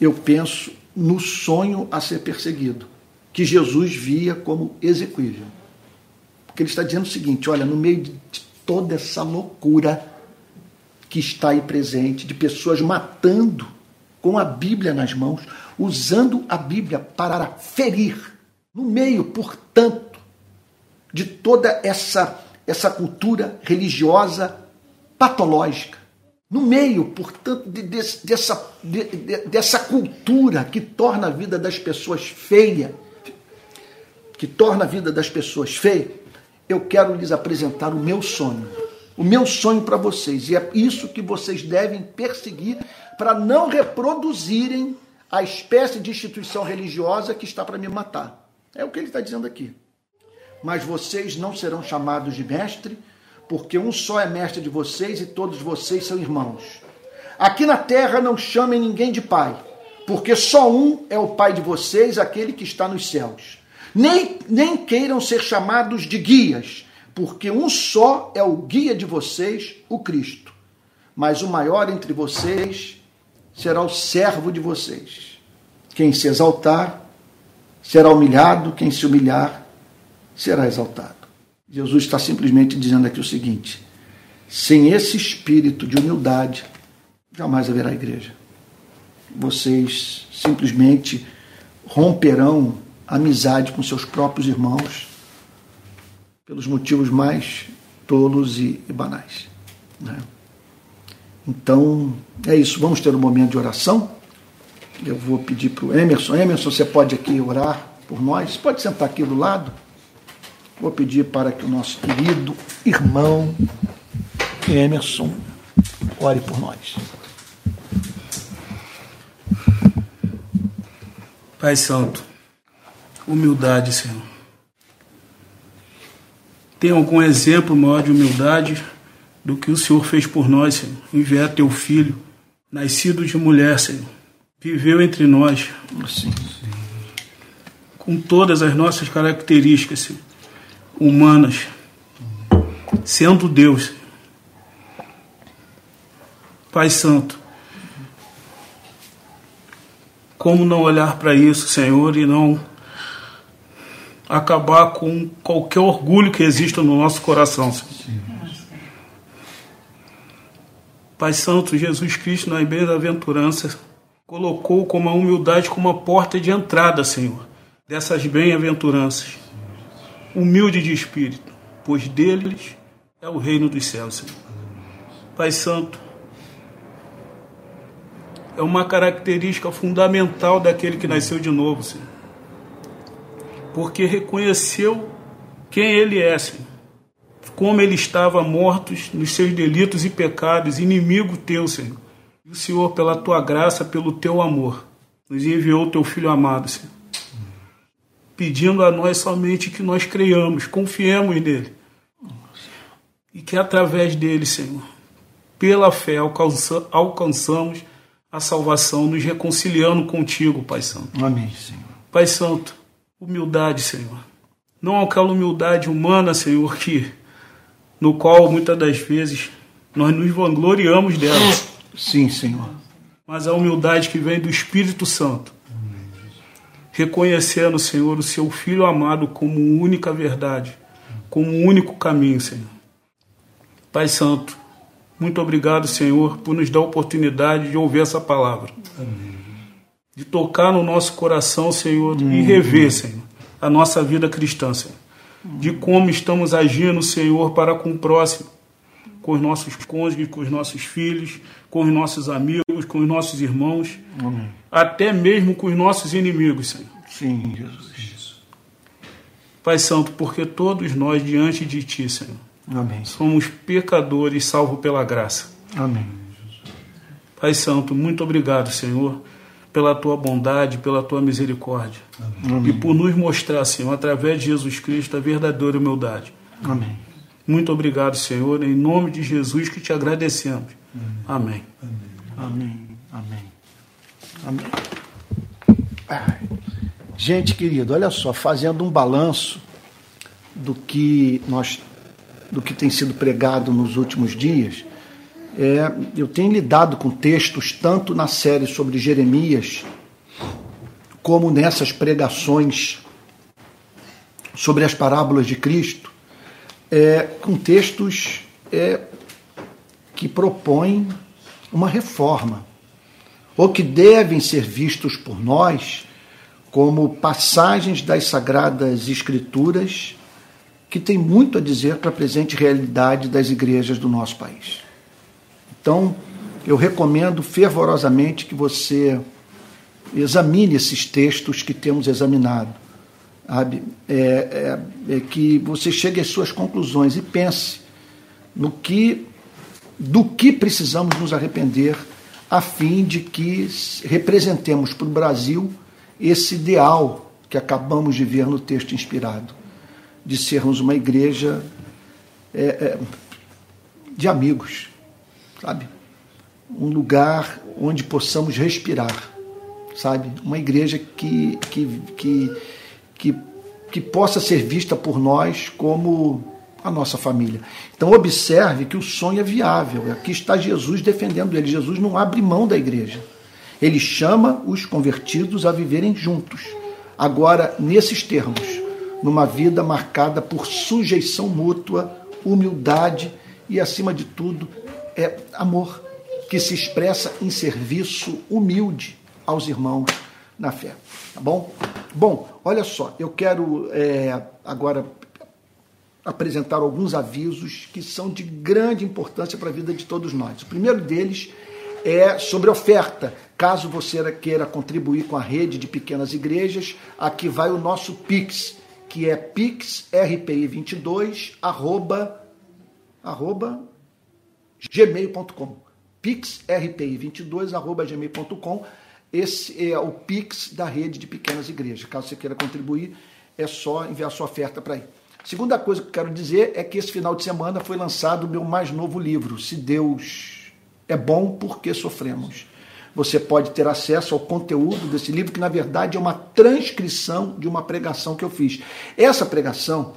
eu penso no sonho a ser perseguido, que Jesus via como execuível. Porque ele está dizendo o seguinte: olha, no meio de toda essa loucura que está aí presente, de pessoas matando com a Bíblia nas mãos, usando a Bíblia para ferir, no meio, portanto, de toda essa, essa cultura religiosa patológica, no meio, portanto, de, de, dessa, de, dessa cultura que torna a vida das pessoas feia, que torna a vida das pessoas feia, eu quero lhes apresentar o meu sonho. O meu sonho para vocês. E é isso que vocês devem perseguir para não reproduzirem a espécie de instituição religiosa que está para me matar. É o que ele está dizendo aqui. Mas vocês não serão chamados de mestre, porque um só é mestre de vocês e todos vocês são irmãos. Aqui na terra não chamem ninguém de pai, porque só um é o pai de vocês, aquele que está nos céus. Nem, nem queiram ser chamados de guias, porque um só é o guia de vocês, o Cristo. Mas o maior entre vocês será o servo de vocês. Quem se exaltar será humilhado, quem se humilhar será exaltado. Jesus está simplesmente dizendo aqui o seguinte: sem esse espírito de humildade, jamais haverá igreja. Vocês simplesmente romperão amizade com seus próprios irmãos pelos motivos mais tolos e, banais. Né? Então, é isso. Vamos ter um momento de oração. Eu vou pedir para o Emerson. Emerson, você pode aqui orar por nós? Pode sentar aqui do lado. Vou pedir para que o nosso querido irmão Emerson ore por nós. Pai Santo, humildade, Senhor. Tem algum exemplo maior de humildade do que o Senhor fez por nós, Senhor? Enviar teu filho, nascido de mulher, Senhor. Viveu entre nós. Sim. Com todas as nossas características Senhor, humanas. Sendo Deus. Senhor. Pai Santo. Como não olhar para isso, Senhor, e não acabar com qualquer orgulho que exista no nosso coração. Pai Santo, Jesus Cristo, na bem-aventurança, colocou como a humildade como a porta de entrada, Senhor, dessas bem-aventuranças. Humilde de espírito, pois deles é o reino dos céus, Senhor. Pai Santo, é uma característica fundamental daquele que nasceu de novo, Senhor porque reconheceu quem ele é, Senhor. Como ele estava morto nos seus delitos e pecados, inimigo teu, Senhor. E o Senhor, pela tua graça, pelo teu amor, nos enviou o teu Filho amado, Senhor. Pedindo a nós somente que nós creiamos, confiemos nele. E que através dele, Senhor, pela fé, alcança, alcançamos a salvação, nos reconciliando contigo, Pai Santo. Amém, Senhor. Pai Santo, humildade, Senhor. Não aquela humildade humana, Senhor, que no qual muitas das vezes nós nos vangloriamos dela. Sim, Senhor. Mas a humildade que vem do Espírito Santo. Reconhecendo, Senhor, o seu Filho amado como única verdade, como único caminho, Senhor. Pai Santo, muito obrigado, Senhor, por nos dar a oportunidade de ouvir essa palavra. Amém. De tocar no nosso coração, Senhor, e rever, Senhor, a nossa vida cristã, Senhor. De como estamos agindo, Senhor, para com o próximo, com os nossos cônjuges, com os nossos filhos, com os nossos amigos, com os nossos irmãos, Amém. Até mesmo com os nossos inimigos, Senhor. Sim, Jesus. Pai Santo, porque todos nós diante de Ti, Senhor, Amém. Somos pecadores salvos pela graça. Amém. Pai Santo, muito obrigado, Senhor, pela tua bondade, pela tua misericórdia. Amém. E por nos mostrar, Senhor, através de Jesus Cristo, a verdadeira humildade. Amém. Muito obrigado, Senhor, em nome de Jesus que te agradecemos. Amém. Amém. Amém. Amém. Gente querido, olha só, fazendo um balanço do que nós do que tem sido pregado nos últimos dias, é, eu tenho lidado com textos tanto na série sobre Jeremias, como nessas pregações sobre as parábolas de Cristo, é, com textos é, que propõem uma reforma, ou que devem ser vistos por nós como passagens das Sagradas Escrituras que tem muito a dizer para a presente realidade das igrejas do nosso país. Então, eu recomendo fervorosamente que você examine esses textos que temos examinado, sabe? É, é, é que você chegue às suas conclusões e pense no que, do que precisamos nos arrepender a fim de que representemos para o Brasil esse ideal que acabamos de ver no texto inspirado de sermos uma igreja é, é, de amigos, sabe? Um lugar onde possamos respirar, sabe? Uma igreja que, que, que, que, que possa ser vista por nós como a nossa família. Então observe que o sonho é viável. Aqui está Jesus defendendo ele. Jesus não abre mão da igreja. Ele chama os convertidos a viverem juntos. Agora, nesses termos, numa vida marcada por sujeição mútua, humildade e, acima de tudo, é amor, que se expressa em serviço humilde aos irmãos na fé. Tá bom? Bom, olha só, eu quero é, agora apresentar alguns avisos que são de grande importância para a vida de todos nós. O primeiro deles é sobre oferta. Caso você queira contribuir com a rede de pequenas igrejas, aqui vai o nosso Pix que é pixrpi22 arroba, arroba gmail.com pixrpi22 arroba gmail.com esse é o pix da rede de pequenas igrejas. Caso você queira contribuir, é só enviar sua oferta para aí. Segunda coisa que eu quero dizer é que esse final de semana foi lançado o meu mais novo livro, Se Deus é Bom, Porque Sofremos você pode ter acesso ao conteúdo desse livro, que na verdade é uma transcrição de uma pregação que eu fiz. Essa pregação,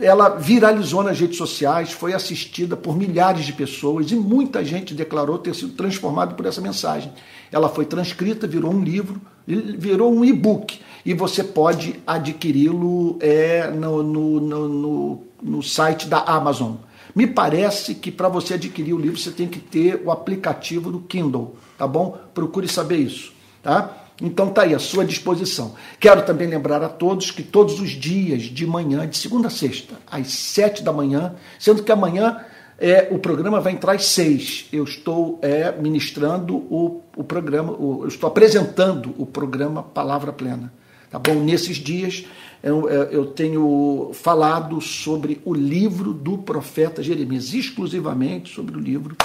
ela viralizou nas redes sociais, foi assistida por milhares de pessoas e muita gente declarou ter sido transformado por essa mensagem. Ela foi transcrita, virou um livro, virou um e-book e você pode adquiri-lo é, no, no, no, no site da Amazon. Me parece que para você adquirir o livro você tem que ter o aplicativo do Kindle tá bom? Procure saber isso, tá? Então tá aí à sua disposição. Quero também lembrar a todos que todos os dias de manhã, de segunda a sexta, às sete da manhã, sendo que amanhã é, o programa vai entrar às seis. Eu estou é, ministrando o, o programa, o, eu estou apresentando o programa Palavra Plena. Tá bom? Nesses dias eu, é, eu tenho falado sobre o livro do profeta Jeremias, exclusivamente sobre o livro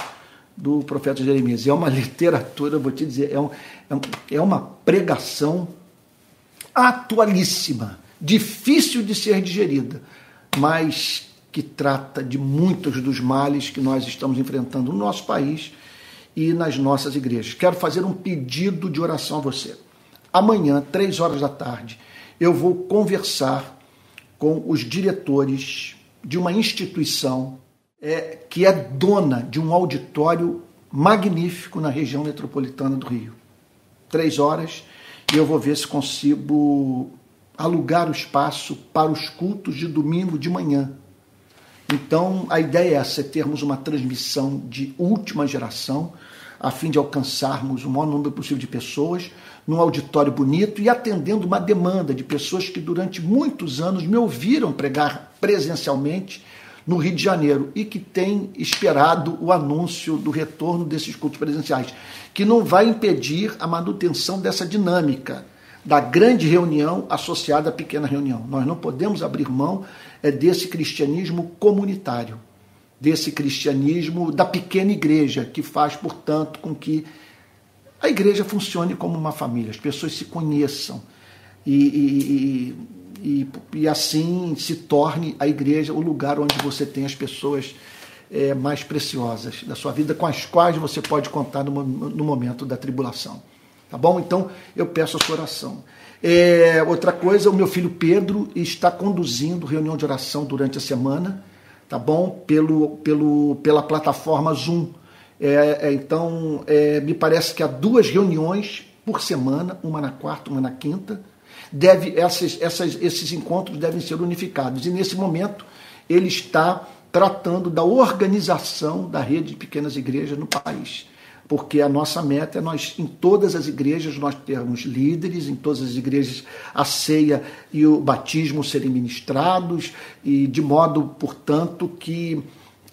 do profeta Jeremias. É uma literatura, vou te dizer, é, um, é, é uma pregação atualíssima, difícil de ser digerida, mas que trata de muitos dos males que nós estamos enfrentando no nosso país e nas nossas igrejas. Quero fazer um pedido de oração a você. Amanhã, três horas da tarde, eu vou conversar com os diretores de uma instituição é, que é dona de um auditório magnífico na região metropolitana do Rio. Três horas e eu vou ver se consigo alugar o espaço para os cultos de domingo de manhã. Então, a ideia é essa, é termos uma transmissão de última geração, a fim de alcançarmos o maior número possível de pessoas, num auditório bonito e atendendo uma demanda de pessoas que durante muitos anos me ouviram pregar presencialmente no Rio de Janeiro e que têm esperado o anúncio do retorno desses cultos presenciais, que não vai impedir a manutenção dessa dinâmica da grande reunião associada à pequena reunião. Nós não podemos abrir mão é, desse cristianismo comunitário, desse cristianismo da pequena igreja, que faz, portanto, com que a igreja funcione como uma família, as pessoas se conheçam e, e, e, e assim se torne a igreja o lugar onde você tem as pessoas é, mais preciosas da sua vida, com as quais você pode contar no, no momento da tribulação. Tá bom? Então eu peço a sua oração. É, outra coisa, o meu filho Pedro está conduzindo reunião de oração durante a semana, tá bom? Pelo, pelo, pela plataforma Zoom. É, é, então, é, me parece que há duas reuniões por semana, uma na quarta, uma na quinta. Deve, essas, essas, esses encontros devem ser unificados. E nesse momento, ele está tratando da organização da rede de pequenas igrejas no país porque a nossa meta é nós, em todas as igrejas, nós termos líderes, em todas as igrejas a ceia e o batismo serem ministrados, e de modo, portanto, que,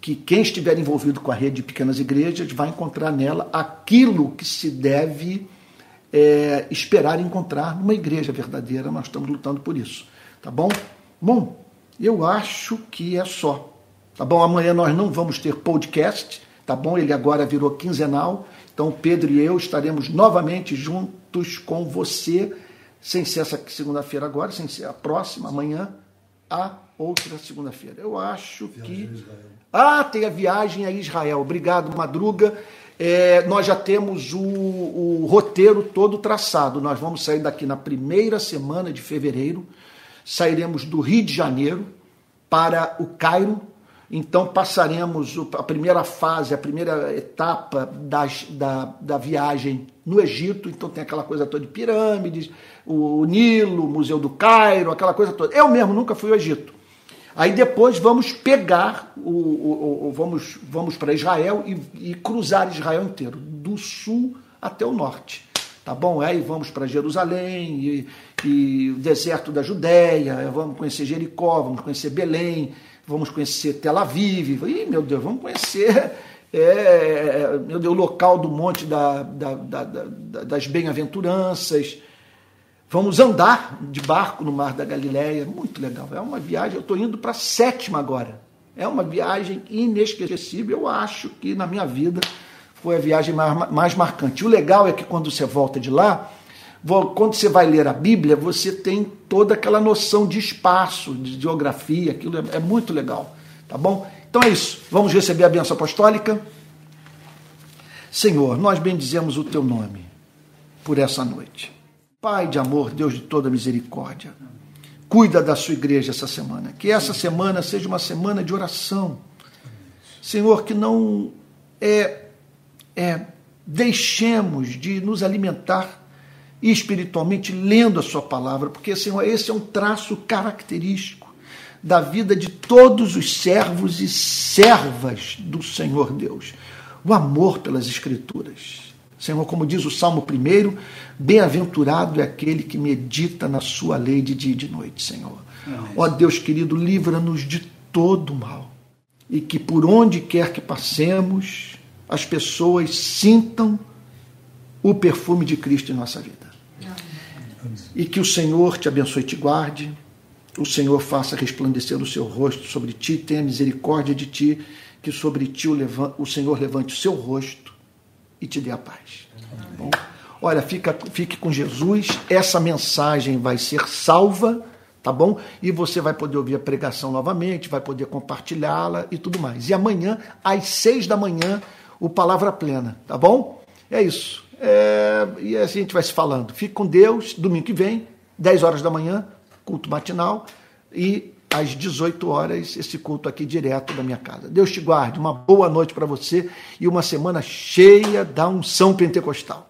que quem estiver envolvido com a rede de pequenas igrejas vai encontrar nela aquilo que se deve é, esperar encontrar numa igreja verdadeira. Nós estamos lutando por isso, tá bom? Bom, eu acho que é só. Tá bom? Amanhã nós não vamos ter podcast tá bom? Ele agora virou quinzenal. Então, Pedro e eu estaremos novamente juntos com você, sem ser essa segunda-feira agora, sem ser a próxima, amanhã, a outra segunda-feira. Eu acho que. Ah, tem a viagem a Israel. Obrigado, Madruga. É, nós já temos o, o roteiro todo traçado. Nós vamos sair daqui na primeira semana de fevereiro. Sairemos do Rio de Janeiro para o Cairo, então passaremos a primeira fase, a primeira etapa das, da, da viagem no Egito. Então tem aquela coisa toda de pirâmides, o Nilo, o Museu do Cairo, aquela coisa toda. Eu mesmo nunca fui ao Egito. Aí depois vamos pegar, o, o, o vamos, vamos para Israel e, e cruzar Israel inteiro, do sul até o norte tá bom? Aí vamos para Jerusalém e, e, o deserto da Judéia, vamos conhecer Jericó, vamos conhecer Belém, vamos conhecer Tel Aviv, Ih, meu Deus, vamos conhecer é, meu Deus, o local do Monte da, da, da, das Bem-aventuranças. Vamos andar de barco no Mar da Galileia, muito legal. É uma viagem, eu estou indo para a sétima agora. É uma viagem inesquecível, eu acho que na minha vida foi a viagem mais, mais marcante. O legal é que quando você volta de lá, quando você vai ler a Bíblia, você tem toda aquela noção de espaço, de geografia, aquilo é, é muito legal, tá bom? Então é isso, vamos receber a benção apostólica. Senhor, nós bendizemos o teu nome por essa noite. Pai de amor, Deus de toda misericórdia, cuida da sua igreja essa semana. Que essa semana seja uma semana de oração. Senhor, que não é, é deixemos de nos alimentar espiritualmente lendo a sua palavra, porque Senhor, esse é um traço característico da vida de todos os servos e servas do Senhor Deus. O amor pelas escrituras. Senhor, como diz o Salmo 1, bem-aventurado é aquele que medita na sua lei de dia e de noite, Senhor. Ó Deus querido, livra-nos de todo mal. E que por onde quer que passemos, as pessoas sintam o perfume de Cristo em nossa vida. E que o Senhor te abençoe e te guarde, o Senhor faça resplandecer o seu rosto sobre ti, tenha misericórdia de ti, que sobre ti o, levante, o Senhor levante o seu rosto e te dê a paz. Tá bom? Olha, fica, fique com Jesus, essa mensagem vai ser salva, tá bom? E você vai poder ouvir a pregação novamente, vai poder compartilhá-la e tudo mais. E amanhã, às seis da manhã, o Palavra Plena, tá bom? É isso. É, e assim a gente vai se falando. Fique com Deus, domingo que vem, 10 horas da manhã, culto matinal, e às 18 horas, esse culto aqui direto da minha casa. Deus te guarde, uma boa noite para você e uma semana cheia da unção pentecostal.